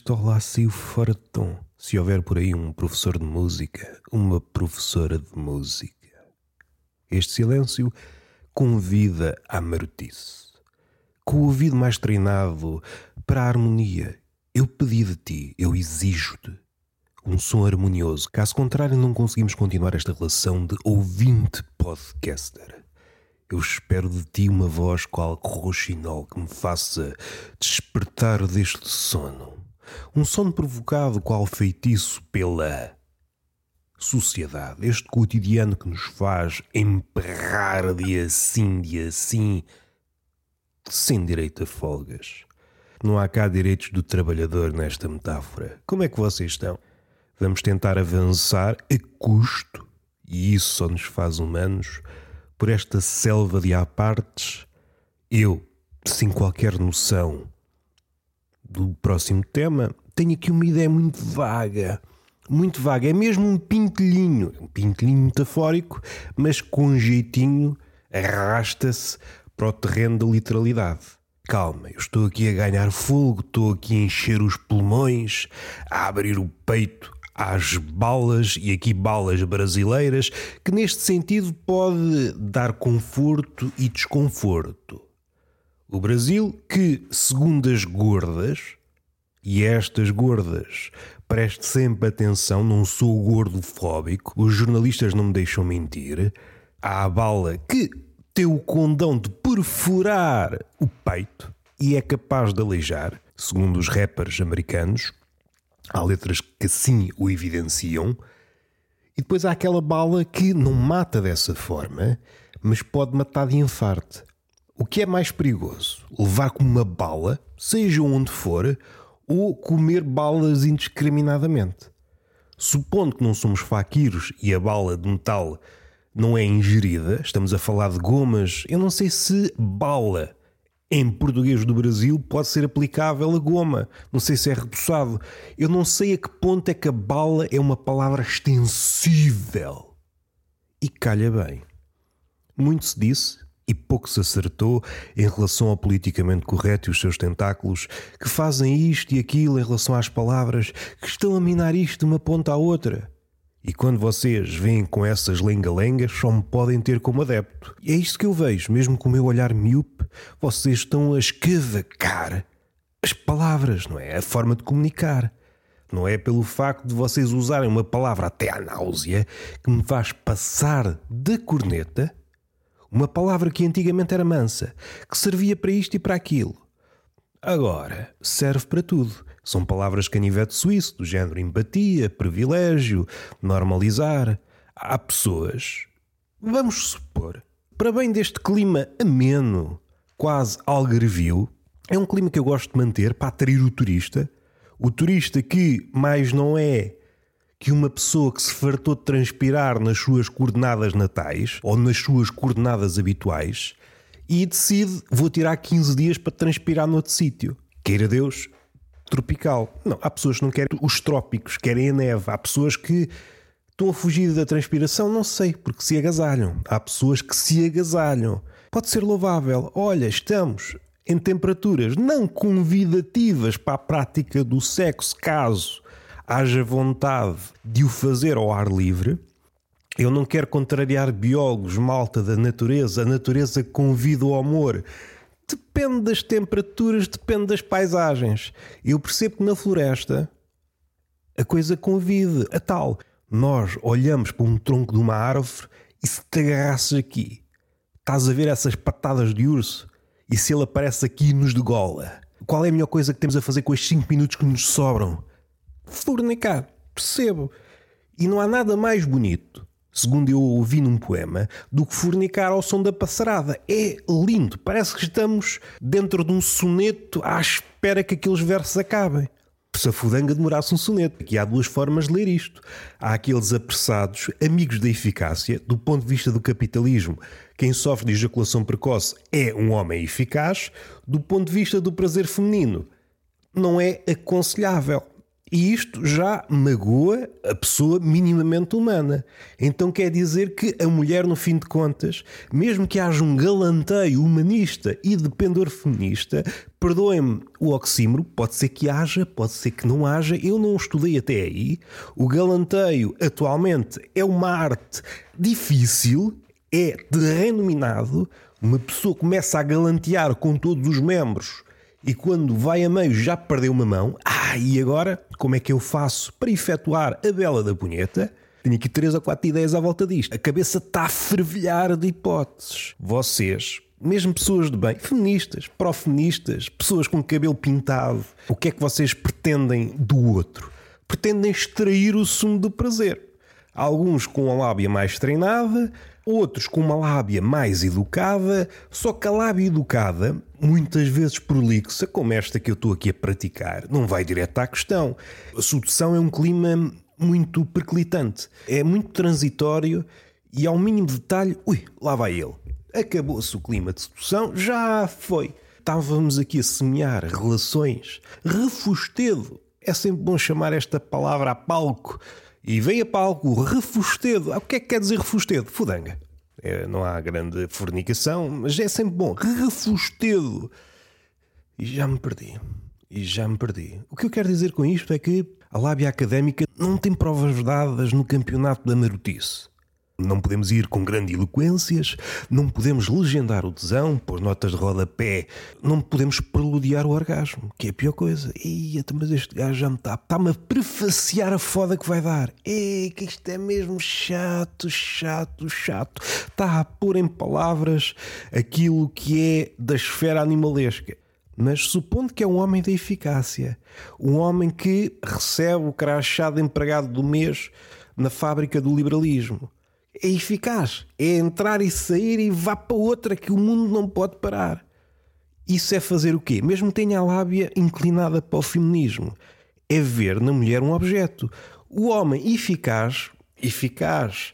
este olá saiu fora de tom. Se houver por aí um professor de música, uma professora de música. Este silêncio convida à marotice. Com o ouvido mais treinado para a harmonia, eu pedi de ti, eu exijo-te um som harmonioso. Caso contrário, não conseguimos continuar esta relação de ouvinte podcaster. Eu espero de ti uma voz qual roxinol que me faça despertar deste sono. Um sono provocado qual feitiço pela sociedade, este cotidiano que nos faz emperrar de assim, de assim, sem direito a folgas. Não há cá direitos do trabalhador nesta metáfora. Como é que vocês estão? Vamos tentar avançar a custo, e isso só nos faz humanos, por esta selva de apartes. Eu, sem qualquer noção do próximo tema, tenho aqui uma ideia muito vaga. Muito vaga. É mesmo um pintelhinho. Um pintelhinho metafórico, mas com jeitinho arrasta-se para o terreno da literalidade. Calma, eu estou aqui a ganhar fogo, estou aqui a encher os pulmões, a abrir o peito às balas, e aqui balas brasileiras, que neste sentido pode dar conforto e desconforto. O Brasil, que, segundo as gordas, e estas gordas, preste sempre atenção, não sou gordofóbico, os jornalistas não me deixam mentir, há a bala que tem o condão de perfurar o peito e é capaz de aleijar, segundo os rappers americanos, Há letras que assim o evidenciam. E depois há aquela bala que não mata dessa forma, mas pode matar de infarte. O que é mais perigoso? Levar com uma bala, seja onde for, ou comer balas indiscriminadamente? Supondo que não somos faquiros e a bala de metal não é ingerida, estamos a falar de gomas, eu não sei se bala em português do Brasil pode ser aplicável a goma. Não sei se é repousado. Eu não sei a que ponto é que a bala é uma palavra extensível. E calha bem. Muito se disse e pouco se acertou em relação ao politicamente correto e os seus tentáculos que fazem isto e aquilo em relação às palavras que estão a minar isto de uma ponta à outra. E quando vocês vêm com essas lenga-lengas, só me podem ter como adepto. E é isto que eu vejo, mesmo com o meu olhar miúpe, vocês estão a escavacar as palavras, não é? A forma de comunicar. Não é pelo facto de vocês usarem uma palavra até à náusea que me faz passar da corneta, uma palavra que antigamente era mansa, que servia para isto e para aquilo. Agora serve para tudo. São palavras canivete suíço, do género empatia, privilégio, normalizar. Há pessoas, vamos supor, para bem deste clima ameno, quase algarvio, é um clima que eu gosto de manter para atrair o turista. O turista que mais não é que uma pessoa que se fartou de transpirar nas suas coordenadas natais ou nas suas coordenadas habituais e decide: vou tirar 15 dias para transpirar noutro sítio. Queira Deus, tropical. Não, há pessoas que não querem os trópicos, querem a neve. Há pessoas que estão a fugir da transpiração, não sei, porque se agasalham. Há pessoas que se agasalham. Pode ser louvável. Olha, estamos em temperaturas não convidativas para a prática do sexo, caso haja vontade de o fazer ao ar livre. Eu não quero contrariar biólogos, malta da natureza. A natureza convida o amor. Depende das temperaturas, depende das paisagens. Eu percebo que na floresta a coisa convida a tal. Nós olhamos para um tronco de uma árvore e se te agarrasses aqui, estás a ver essas patadas de urso e se ele aparece aqui nos degola, qual é a melhor coisa que temos a fazer com estes 5 minutos que nos sobram? Fornicar, percebo. E não há nada mais bonito segundo eu ouvi num poema, do que fornicar ao som da passarada. É lindo, parece que estamos dentro de um soneto à espera que aqueles versos acabem. Se a fudanga demorasse um soneto. Aqui há duas formas de ler isto. Há aqueles apressados, amigos da eficácia, do ponto de vista do capitalismo. Quem sofre de ejaculação precoce é um homem eficaz, do ponto de vista do prazer feminino. Não é aconselhável. E isto já magoa a pessoa minimamente humana. Então quer dizer que a mulher, no fim de contas, mesmo que haja um galanteio humanista e de pendor feminista, perdoem-me o oxímoro, pode ser que haja, pode ser que não haja, eu não estudei até aí. O galanteio atualmente é uma arte difícil, é de renominado. Uma pessoa começa a galantear com todos os membros e quando vai a meio já perdeu uma mão. Ah, e agora como é que eu faço para efetuar a bela da punheta? Tenho aqui três ou quatro ideias à volta disto. A cabeça está a fervilhar de hipóteses. Vocês, mesmo pessoas de bem, feministas, pró-feministas, pessoas com cabelo pintado, o que é que vocês pretendem do outro? Pretendem extrair o sumo do prazer. Alguns com a lábia mais treinada, outros com uma lábia mais educada, só que a lábia educada, muitas vezes prolixa, como esta que eu estou aqui a praticar, não vai direto à questão. A sedução é um clima muito perclitante, é muito transitório e ao mínimo detalhe, ui, lá vai ele. Acabou-se o clima de sedução, já foi. Estávamos aqui a semear relações. Refustedo. É sempre bom chamar esta palavra a palco e vem a palco refustedo. Ah, o que é que quer dizer refustedo? Fudanga. É, não há grande fornicação, mas é sempre bom. Refustedo. E já me perdi. E já me perdi. O que eu quero dizer com isto é que a lábia académica não tem provas dadas no campeonato da marotice. Não podemos ir com grande eloquências, não podemos legendar o tesão, pôr notas de rodapé, não podemos preludiar o orgasmo, que é a pior coisa. Eia, mas este gajo já me está. Está-me a prefaciar a foda que vai dar. Ei, que isto é mesmo chato, chato, chato. Está a pôr em palavras aquilo que é da esfera animalesca. Mas supondo que é um homem da eficácia, um homem que recebe o crachá de empregado do mês na fábrica do liberalismo é eficaz. É entrar e sair e vá para outra que o mundo não pode parar. Isso é fazer o quê? Mesmo tenha a lábia inclinada para o feminismo. É ver na mulher um objeto. O homem eficaz, eficaz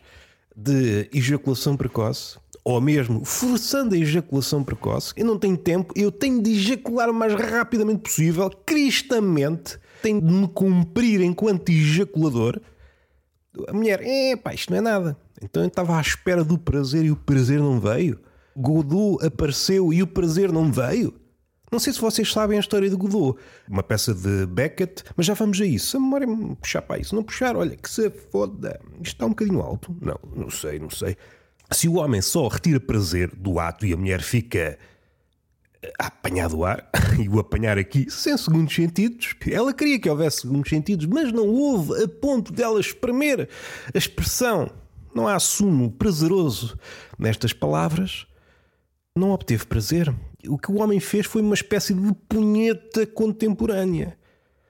de ejaculação precoce, ou mesmo forçando a ejaculação precoce, eu não tenho tempo, eu tenho de ejacular o mais rapidamente possível, cristamente, tenho de me cumprir enquanto ejaculador. A mulher, é pá, isto não é nada. Então eu estava à espera do prazer e o prazer não veio. Godot apareceu e o prazer não veio. Não sei se vocês sabem a história de Godot, uma peça de Beckett, mas já vamos a isso. Se a memória me puxar para isso, não puxar, olha, que se foda. Isto está um bocadinho alto. Não, não sei, não sei. Se o homem só retira prazer do ato e a mulher fica a apanhar do ar, e o apanhar aqui sem segundos sentidos, ela queria que houvesse segundos sentidos, mas não houve a ponto dela espremer a expressão não há sumo prazeroso nestas palavras. Não obteve prazer. O que o homem fez foi uma espécie de punheta contemporânea.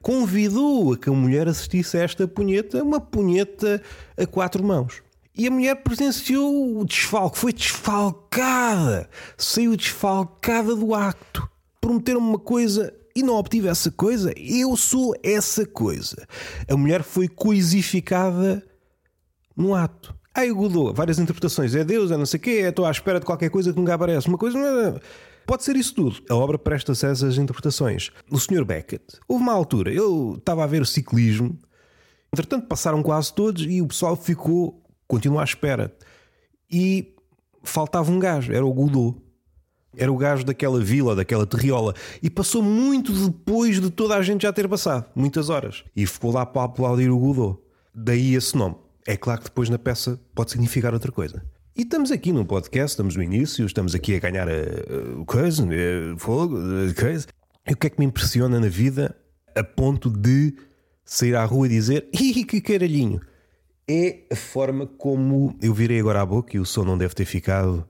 Convidou a que a mulher assistisse a esta punheta, uma punheta a quatro mãos. E a mulher presenciou o desfalque, foi desfalcada, saiu desfalcada do acto. Prometeram uma coisa e não obtive essa coisa. Eu sou essa coisa. A mulher foi coisificada no ato. Ai, Godot, várias interpretações. É Deus, é não sei o quê, estou à espera de qualquer coisa que nunca aparece. Uma coisa. É- Pode ser isso tudo. A obra presta-se a essas interpretações. O Sr. Beckett, houve uma altura, eu estava a ver o ciclismo, entretanto passaram quase todos e o pessoal ficou, continuou à espera. E faltava um gajo, era o Godot. Era o gajo daquela vila, daquela terriola. E passou muito depois de toda a gente já ter passado, muitas horas. E ficou lá para aplaudir o Godot. Daí esse nome. É claro que depois na peça pode significar outra coisa. E estamos aqui num podcast, estamos no início, estamos aqui a ganhar a, a coisa, a fogo, coisa. E o que é que me impressiona na vida a ponto de sair à rua e dizer Ih, que caralhinho! É a forma como eu virei agora a boca e o som não deve ter ficado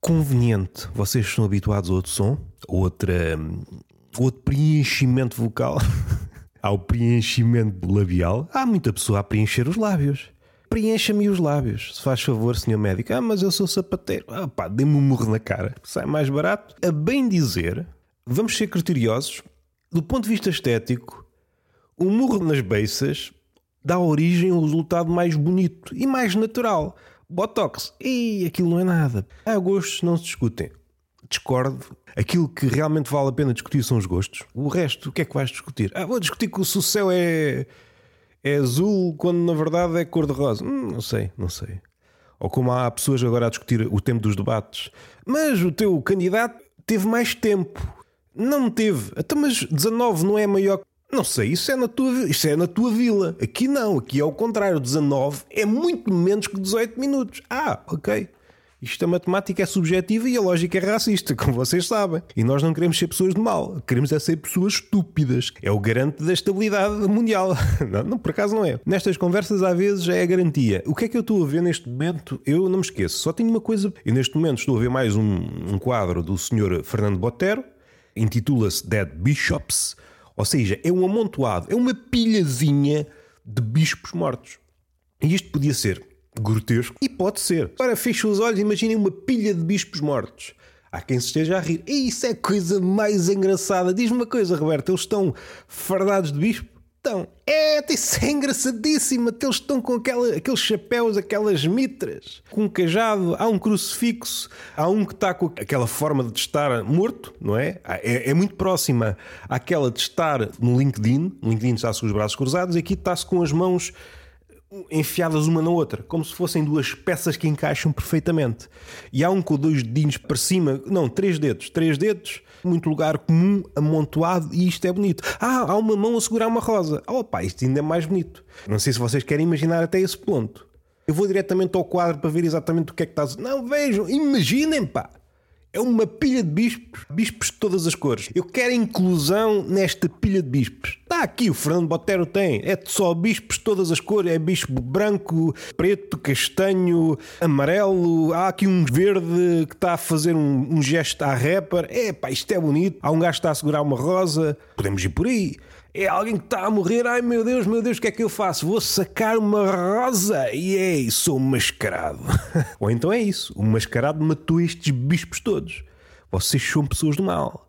conveniente. Vocês são habituados a outro som, outra, outro preenchimento vocal. ao preenchimento labial, há muita pessoa a preencher os lábios. Preencha-me os lábios, se faz favor, senhor médico. Ah, mas eu sou sapateiro. Ah, pá, dê-me um murro na cara, sai mais barato. A bem dizer, vamos ser criteriosos, do ponto de vista estético, o murro nas beiças dá origem ao resultado mais bonito e mais natural. Botox, e aquilo não é nada. Há gostos não se discutem. discordo. Aquilo que realmente vale a pena discutir são os gostos. O resto, o que é que vais discutir? Ah, vou discutir que o céu é, é azul quando na verdade é cor-de-rosa. Hum, não sei, não sei. Ou como há pessoas agora a discutir o tempo dos debates. Mas o teu candidato teve mais tempo. Não teve. Até então, mas 19 não é maior. Não sei, isso é, na tua, isso é na tua vila. Aqui não, aqui é o contrário. 19 é muito menos que 18 minutos. Ah, ok. Isto a matemática é subjetiva e a lógica é racista, como vocês sabem. E nós não queremos ser pessoas de mal, queremos é ser pessoas estúpidas. É o garante da estabilidade mundial. Não, não, por acaso não é. Nestas conversas, às vezes, é a garantia. O que é que eu estou a ver neste momento? Eu não me esqueço. Só tenho uma coisa. E neste momento estou a ver mais um, um quadro do Sr. Fernando Botero, intitula-se Dead Bishops, ou seja, é um amontoado, é uma pilhazinha de bispos mortos. E isto podia ser grotesco. E pode ser. Agora fecha os olhos e imaginem uma pilha de bispos mortos. Há quem se esteja a rir. E isso é coisa mais engraçada. Diz-me uma coisa, Roberto. Eles estão fardados de bispo? Estão. É, isso é engraçadíssimo. Eles estão com aquela, aqueles chapéus, aquelas mitras, com um cajado. Há um crucifixo. Há um que está com aquela forma de estar morto, não é? É, é muito próxima àquela de estar no LinkedIn. No LinkedIn está-se com os braços cruzados. E aqui está-se com as mãos enfiadas uma na outra, como se fossem duas peças que encaixam perfeitamente. E há um com dois dedinhos para cima, não, três dedos, três dedos, muito lugar comum, amontoado, e isto é bonito. Ah, há uma mão a segurar uma rosa. Oh pá, isto ainda é mais bonito. Não sei se vocês querem imaginar até esse ponto. Eu vou diretamente ao quadro para ver exatamente o que é que está. Não, vejam, imaginem, pá. É uma pilha de bispos, bispos de todas as cores. Eu quero inclusão nesta pilha de bispos. Está aqui, o Fernando Botero tem. É só bispos de todas as cores. É bispo branco, preto, castanho, amarelo. Há aqui um verde que está a fazer um, um gesto à rapper. É pá, isto é bonito. Há um gajo que está a segurar uma rosa. Podemos ir por aí é alguém que está a morrer, ai meu Deus, meu Deus, o que é que eu faço? Vou sacar uma rosa e ei, sou mascarado. Ou então é isso, o mascarado matou estes bispos todos. Vocês são pessoas do mal.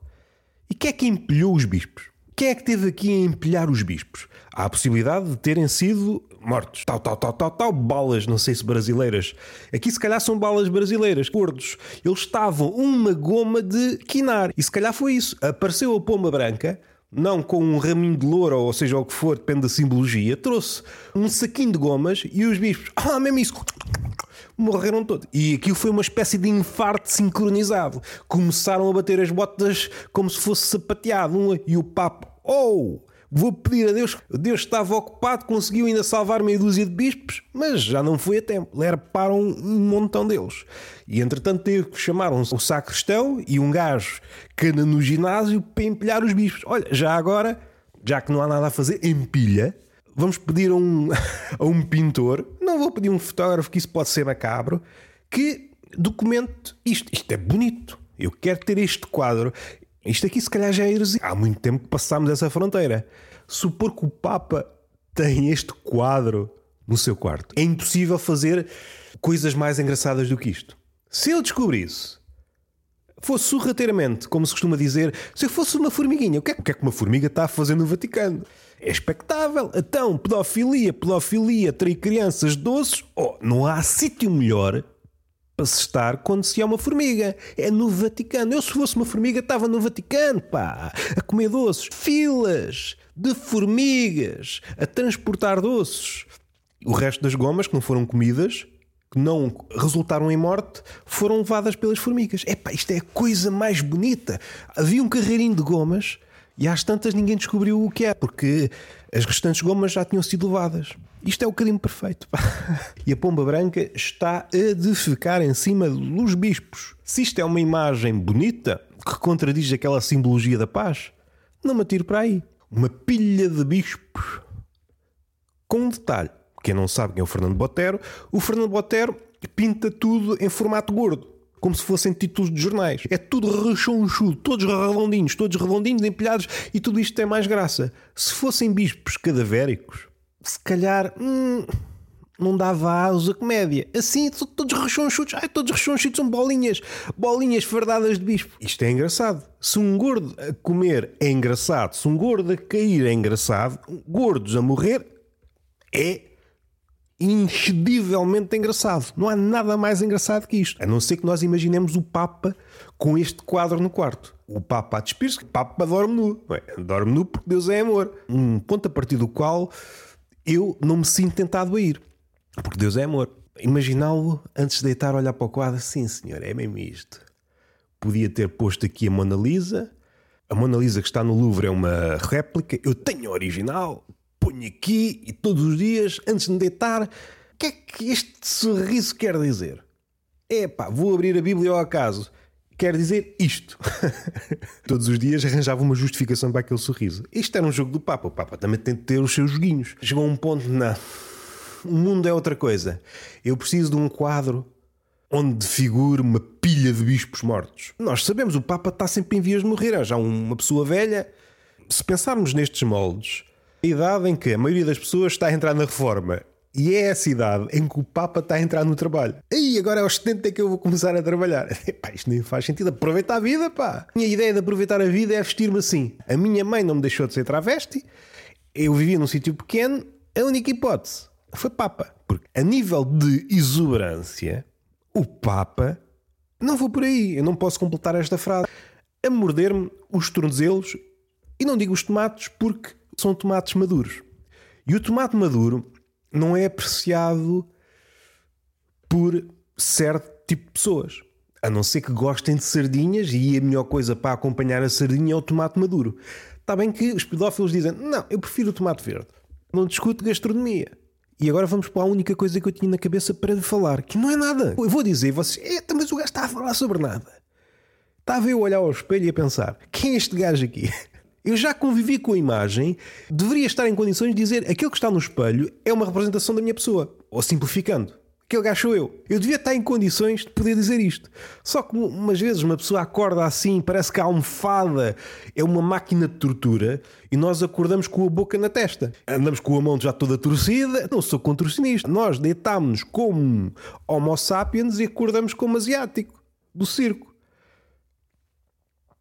E quem é que empilhou os bispos? Quem é que teve aqui a empilhar os bispos? Há a possibilidade de terem sido mortos. Tal, tal, tal, tal, tal, balas, não sei se brasileiras. Aqui se calhar são balas brasileiras, gordos. Eles estavam uma goma de quinar. E se calhar foi isso. Apareceu a pomba branca, não com um raminho de louro, ou seja, o que for, depende da simbologia, trouxe um saquinho de gomas e os bispos, ah, mesmo isso, morreram todos. E aquilo foi uma espécie de infarto sincronizado. Começaram a bater as botas como se fosse sapateado. Um, e o oh! Vou pedir a Deus. Deus estava ocupado, conseguiu ainda salvar meia dúzia de bispos, mas já não foi a tempo. Lerparam um montão deles. E entretanto teve que chamar um, o sacristão e um gajo que anda no ginásio para empilhar os bispos. Olha, já agora, já que não há nada a fazer, empilha. Vamos pedir a um, a um pintor, não vou pedir um fotógrafo, que isso pode ser macabro, que documente isto. Isto é bonito. Eu quero ter este quadro. Isto aqui se calhar já é heresia. Há muito tempo que passámos essa fronteira. Supor que o Papa tem este quadro no seu quarto. É impossível fazer coisas mais engraçadas do que isto. Se ele descobrisse, fosse sorrateiramente, como se costuma dizer, se eu fosse uma formiguinha, o que é, o que, é que uma formiga está a fazer no Vaticano? É expectável. Então, pedofilia, pedofilia, trair crianças doces, oh, não há sítio melhor para se estar quando se é uma formiga. É no Vaticano. Eu, se fosse uma formiga, estava no Vaticano, pá, a comer doces. Filas de formigas a transportar doces. O resto das gomas que não foram comidas, que não resultaram em morte, foram levadas pelas formigas. Epá, isto é a coisa mais bonita. Havia um carreirinho de gomas e às tantas ninguém descobriu o que é, porque as restantes gomas já tinham sido levadas. Isto é o carinho perfeito. E a pomba branca está a defecar em cima dos bispos. Se isto é uma imagem bonita, que contradiz aquela simbologia da paz, não me atiro para aí. Uma pilha de bispos. Com um detalhe: quem não sabe quem é o Fernando Botero, o Fernando Botero pinta tudo em formato gordo como se fossem títulos de jornais. É tudo rechonchudo, todos redondinhos, todos redondinhos, empilhados, e tudo isto tem mais graça. Se fossem bispos cadavéricos, se calhar hum, não dava asa a comédia. Assim, todos rechonchudos, ai, todos rechonchudos são bolinhas, bolinhas fardadas de bispo. Isto é engraçado. Se um gordo a comer é engraçado, se um gordo a cair é engraçado, gordos a morrer é incredivelmente engraçado. Não há nada mais engraçado que isto. A não ser que nós imaginemos o Papa com este quadro no quarto. O Papa a despir-se, o Papa dorme nu. É? Dorme nu porque Deus é amor. Um ponto a partir do qual eu não me sinto tentado a ir. Porque Deus é amor. Imaginá-lo antes de deitar, olhar para o quadro, sim senhor, é mesmo isto. Podia ter posto aqui a Mona Lisa. A Mona Lisa que está no Louvre é uma réplica. Eu tenho a original ponho aqui e todos os dias, antes de me deitar, o que é que este sorriso quer dizer? É pá, vou abrir a Bíblia ao acaso. Quer dizer isto. Todos os dias arranjava uma justificação para aquele sorriso. Isto era um jogo do Papa. O Papa também tem de ter os seus joguinhos. Chegou a um ponto, não. O mundo é outra coisa. Eu preciso de um quadro onde figure uma pilha de bispos mortos. Nós sabemos, o Papa está sempre em vias de morrer. Já uma pessoa velha. Se pensarmos nestes moldes, a idade em que a maioria das pessoas está a entrar na reforma e é essa idade em que o Papa está a entrar no trabalho. E agora aos 70 é que eu vou começar a trabalhar. Epá, isto nem faz sentido. Aproveita a vida, pá. A minha ideia de aproveitar a vida é vestir-me assim. A minha mãe não me deixou de ser travesti. Eu vivia num sítio pequeno. A única hipótese foi Papa. Porque a nível de exuberância, o Papa. Não vou por aí. Eu não posso completar esta frase. A morder-me os tornozelos. E não digo os tomates porque são tomates maduros. E o tomate maduro não é apreciado por certo tipo de pessoas. A não ser que gostem de sardinhas e a melhor coisa para acompanhar a sardinha é o tomate maduro. Está bem que os pedófilos dizem: não, eu prefiro o tomate verde. Não discuto gastronomia. E agora vamos para a única coisa que eu tinha na cabeça para falar, que não é nada. Eu vou dizer, vocês, eita, mas o gajo está a falar sobre nada. Estava eu a olhar ao espelho e a pensar: quem é este gajo aqui? Eu já convivi com a imagem, deveria estar em condições de dizer aquilo que está no espelho é uma representação da minha pessoa. Ou simplificando, aquele gajo sou eu. Eu devia estar em condições de poder dizer isto. Só que umas vezes uma pessoa acorda assim, parece que a almofada é uma máquina de tortura e nós acordamos com a boca na testa. Andamos com a mão já toda torcida. Não sou contorcionista. Nós deitámos-nos como Homo sapiens e acordamos como asiático do circo.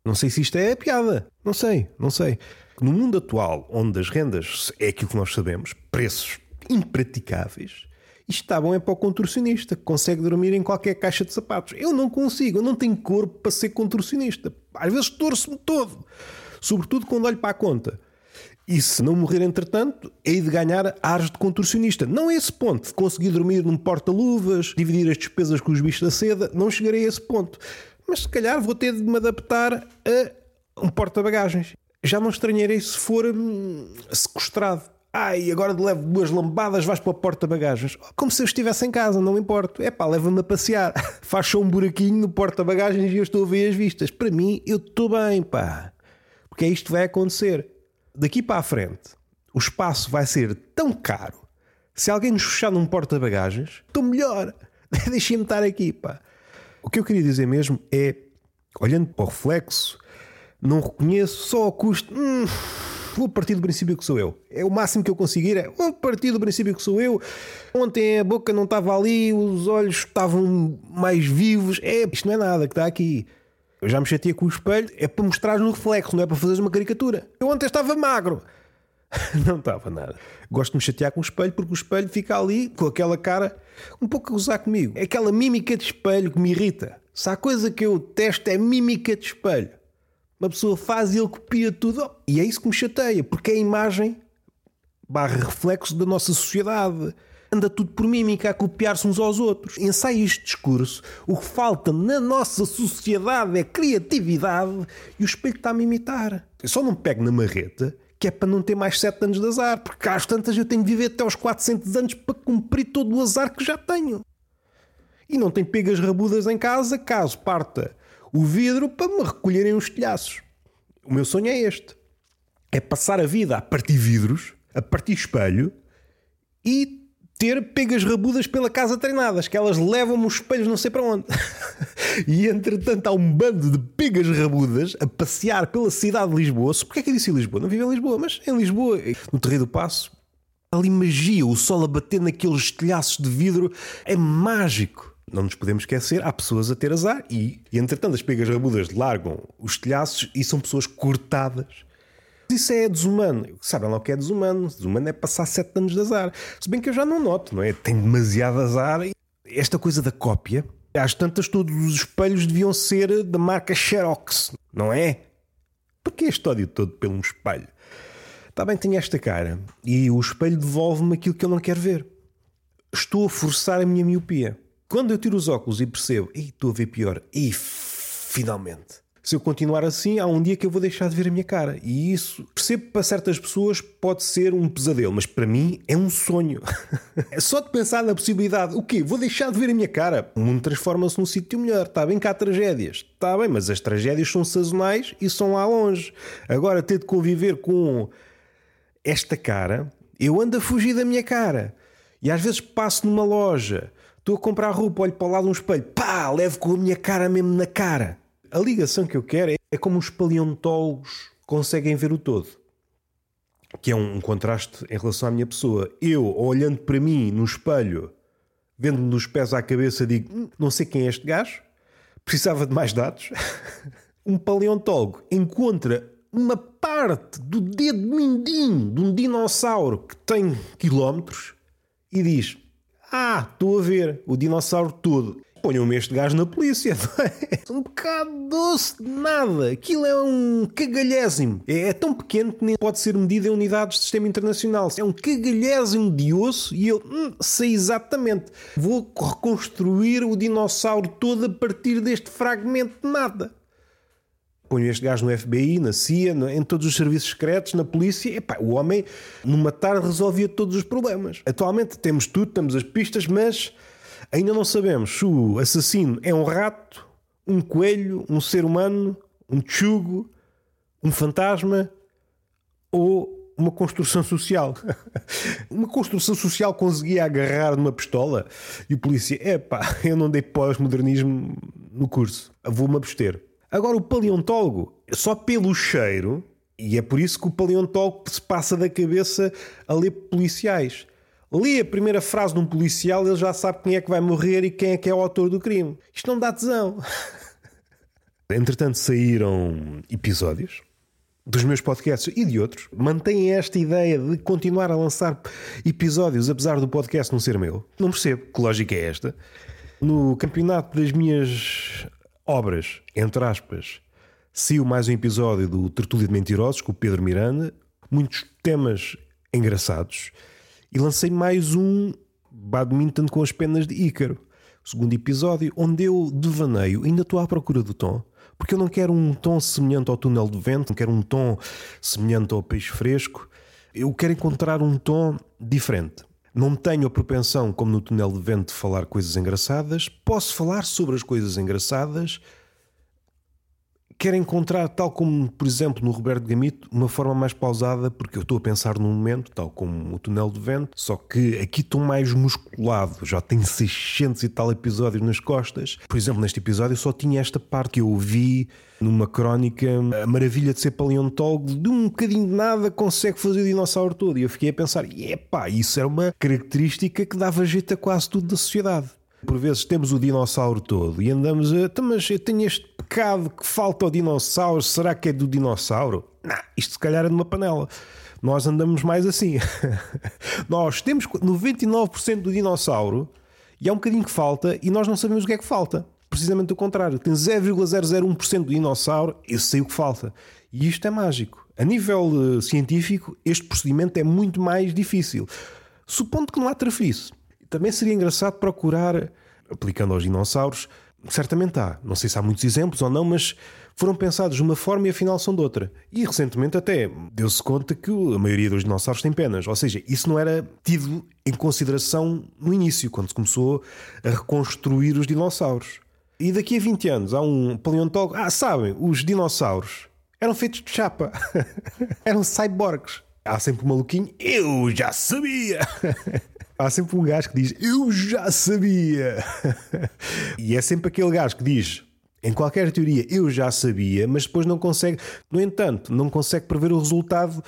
Não sei se isto é piada. Não sei, não sei. No mundo atual, onde as rendas é aquilo que nós sabemos, preços impraticáveis, isto está bom é para o contorcionista, que consegue dormir em qualquer caixa de sapatos. Eu não consigo, eu não tenho corpo para ser contorcionista. Às vezes torço-me todo, sobretudo quando olho para a conta. E se não morrer entretanto, hei de ganhar ares de contorcionista. Não é esse ponto conseguir dormir num porta-luvas, dividir as despesas com os bichos da seda, não chegarei a esse ponto mas se calhar vou ter de me adaptar a um porta-bagagens. Já não estranharei se for hum, sequestrado. Ai, agora levo duas lambadas, vais para o porta-bagagens. Como se eu estivesse em casa, não importo. É pá, leva-me a passear. Faz só um buraquinho no porta-bagagens e eu estou a ver as vistas. Para mim, eu estou bem, pá. Porque é isto que vai acontecer. Daqui para a frente, o espaço vai ser tão caro. Se alguém nos fechar num porta-bagagens, estou melhor. Deixem-me estar aqui, pá. O que eu queria dizer mesmo é, olhando para o reflexo, não reconheço só ao custo. Hum, vou partir do princípio que sou eu. É o máximo que eu conseguir. É, vou partir do princípio que sou eu. Ontem a boca não estava ali, os olhos estavam mais vivos. É, isto não é nada que está aqui. Eu já me chateei com o espelho, é para mostrar no reflexo, não é para fazer uma caricatura. Eu ontem estava magro. não estava nada. Gosto de me chatear com o espelho porque o espelho fica ali com aquela cara um pouco a gozar comigo. É aquela mímica de espelho que me irrita. Se há coisa que eu testo é mímica de espelho. Uma pessoa faz e ele copia tudo. E é isso que me chateia, porque é a imagem barra reflexo da nossa sociedade. Anda tudo por mímica a copiar-se uns aos outros. Ensaia este discurso. O que falta na nossa sociedade é criatividade e o espelho está-me a imitar. Eu só não pego na marreta que é para não ter mais 7 anos de azar, porque às tantas eu tenho de viver até aos 400 anos para cumprir todo o azar que já tenho. E não tenho pegas rabudas em casa caso parta o vidro para me recolherem os telhaços. O meu sonho é este: é passar a vida a partir vidros, a partir espelho e ter pegas rabudas pela casa treinadas, que elas levam-me os espelhos não sei para onde. e entretanto há um bando de pegas rabudas a passear pela cidade de Lisboa. Porquê é que eu disse Lisboa? Não vive em Lisboa, mas em Lisboa, no Terreiro do Passo, ali magia, o sol a bater naqueles telhaços de vidro é mágico. Não nos podemos esquecer, há pessoas a ter azar e, e entretanto as pegas rabudas largam os telhaços e são pessoas cortadas Isso é desumano. Sabem lá o que é desumano? Desumano é passar sete anos de azar. Se bem que eu já não noto, não é? Tem demasiado azar. Esta coisa da cópia, às tantas, todos os espelhos deviam ser da marca Xerox, não é? Porquê este ódio todo pelo um espelho? Está bem, tenho esta cara e o espelho devolve-me aquilo que eu não quero ver. Estou a forçar a minha miopia. Quando eu tiro os óculos e percebo, estou a ver pior, e finalmente se eu continuar assim, há um dia que eu vou deixar de ver a minha cara. E isso, percebo que para certas pessoas pode ser um pesadelo, mas para mim é um sonho. é só de pensar na possibilidade, o quê? Vou deixar de ver a minha cara. O mundo transforma-se num sítio melhor. Está bem que há tragédias. Está bem, mas as tragédias são sazonais e são lá longe. Agora, ter de conviver com esta cara, eu ando a fugir da minha cara. E às vezes passo numa loja, estou a comprar roupa, olho para lado de um espelho, pá, levo com a minha cara mesmo na cara. A ligação que eu quero é, é como os paleontólogos conseguem ver o todo. Que é um contraste em relação à minha pessoa. Eu, olhando para mim no espelho, vendo-me dos pés à cabeça, digo: hum, não sei quem é este gajo, precisava de mais dados. um paleontólogo encontra uma parte do dedo mindinho de um dinossauro que tem quilómetros e diz: Ah, estou a ver o dinossauro todo ponham-me este gajo na polícia. É? Um bocado doce de nada. Aquilo é um cagalhésimo. É, é, tão pequeno que nem pode ser medido em unidades de sistema internacional. É um cagalhésimo de osso e eu hum, sei exatamente. Vou reconstruir o dinossauro todo a partir deste fragmento de nada. Ponho este gajo no FBI, na CIA, em todos os serviços secretos, na polícia. Epá, o homem, numa tarde, resolvia todos os problemas. Atualmente temos tudo, temos as pistas, mas Ainda não sabemos se o assassino é um rato, um coelho, um ser humano, um tchugo, um fantasma ou uma construção social. uma construção social conseguia agarrar numa pistola e o polícia, epá, eu não dei pós-modernismo no curso, vou-me abster. Agora o paleontólogo, só pelo cheiro, e é por isso que o paleontólogo se passa da cabeça a ler policiais lê a primeira frase de um policial, ele já sabe quem é que vai morrer e quem é que é o autor do crime. Isto não dá tesão. Entretanto, saíram episódios dos meus podcasts e de outros. Mantêm esta ideia de continuar a lançar episódios, apesar do podcast não ser meu. Não percebo que lógica é esta. No campeonato das minhas obras, entre aspas, saiu mais um episódio do Tertúlio de Mentirosos com o Pedro Miranda. Muitos temas engraçados e lancei mais um Badminton com as penas de Ícaro, segundo episódio, onde eu devaneio, ainda estou à procura do tom, porque eu não quero um tom semelhante ao túnel de vento, não quero um tom semelhante ao peixe fresco, eu quero encontrar um tom diferente. Não tenho a propensão, como no túnel de vento, de falar coisas engraçadas. Posso falar sobre as coisas engraçadas, quero encontrar, tal como, por exemplo, no Roberto Gamito, uma forma mais pausada, porque eu estou a pensar num momento, tal como o Túnel de Vento, só que aqui estou mais musculado, já tenho 600 e tal episódios nas costas. Por exemplo, neste episódio só tinha esta parte que eu vi numa crónica, a maravilha de ser paleontólogo, de um bocadinho de nada consegue fazer o dinossauro todo. E eu fiquei a pensar, epá, isso era uma característica que dava jeito a quase tudo da sociedade. Por vezes temos o dinossauro todo e andamos a. Então, mas eu tenho este pecado que falta ao dinossauro, será que é do dinossauro? Não, isto se calhar é de uma panela. Nós andamos mais assim. nós temos 99% do dinossauro e há um bocadinho que falta e nós não sabemos o que é que falta. Precisamente o contrário. Tem 0,001% do dinossauro, eu sei o que falta. E isto é mágico. A nível uh, científico, este procedimento é muito mais difícil. Supondo que não há trafice. Também seria engraçado procurar, aplicando aos dinossauros, certamente há, não sei se há muitos exemplos ou não, mas foram pensados de uma forma e afinal são de outra. E recentemente até deu-se conta que a maioria dos dinossauros tem penas, ou seja, isso não era tido em consideração no início, quando se começou a reconstruir os dinossauros. E daqui a 20 anos há um paleontólogo, ah, sabem, os dinossauros eram feitos de chapa, eram cyborgs. Há sempre um maluquinho, eu já sabia. Há sempre um gajo que diz Eu já sabia. e é sempre aquele gajo que diz em qualquer teoria eu já sabia, mas depois não consegue, no entanto, não consegue prever o resultado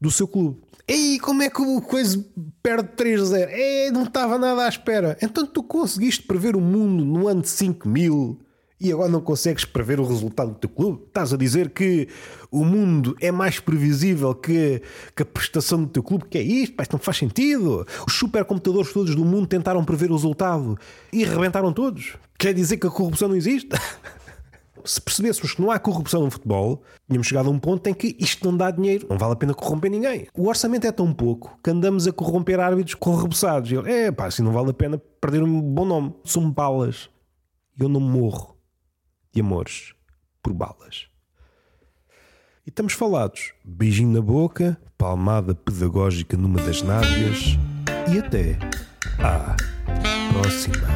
do seu clube. Ei, como é que o coisa perde 3-0? É, não estava nada à espera. Então tu conseguiste prever o mundo no ano de 5000 E agora não consegues prever o resultado do teu clube? Estás a dizer que o mundo é mais previsível que, que a prestação do teu clube? Que é isto? Isto não faz sentido. Os supercomputadores todos do mundo tentaram prever o resultado e arrebentaram todos. Quer dizer que a corrupção não existe? Se percebêssemos que não há corrupção no futebol, tínhamos chegado a um ponto em que isto não dá dinheiro, não vale a pena corromper ninguém. O orçamento é tão pouco que andamos a corromper árbitros corrupçados. É pá, assim não vale a pena perder um bom nome. São balas. Eu não morro de amores por balas. E estamos falados. Beijinho na boca, palmada pedagógica numa das nádegas e até à próxima.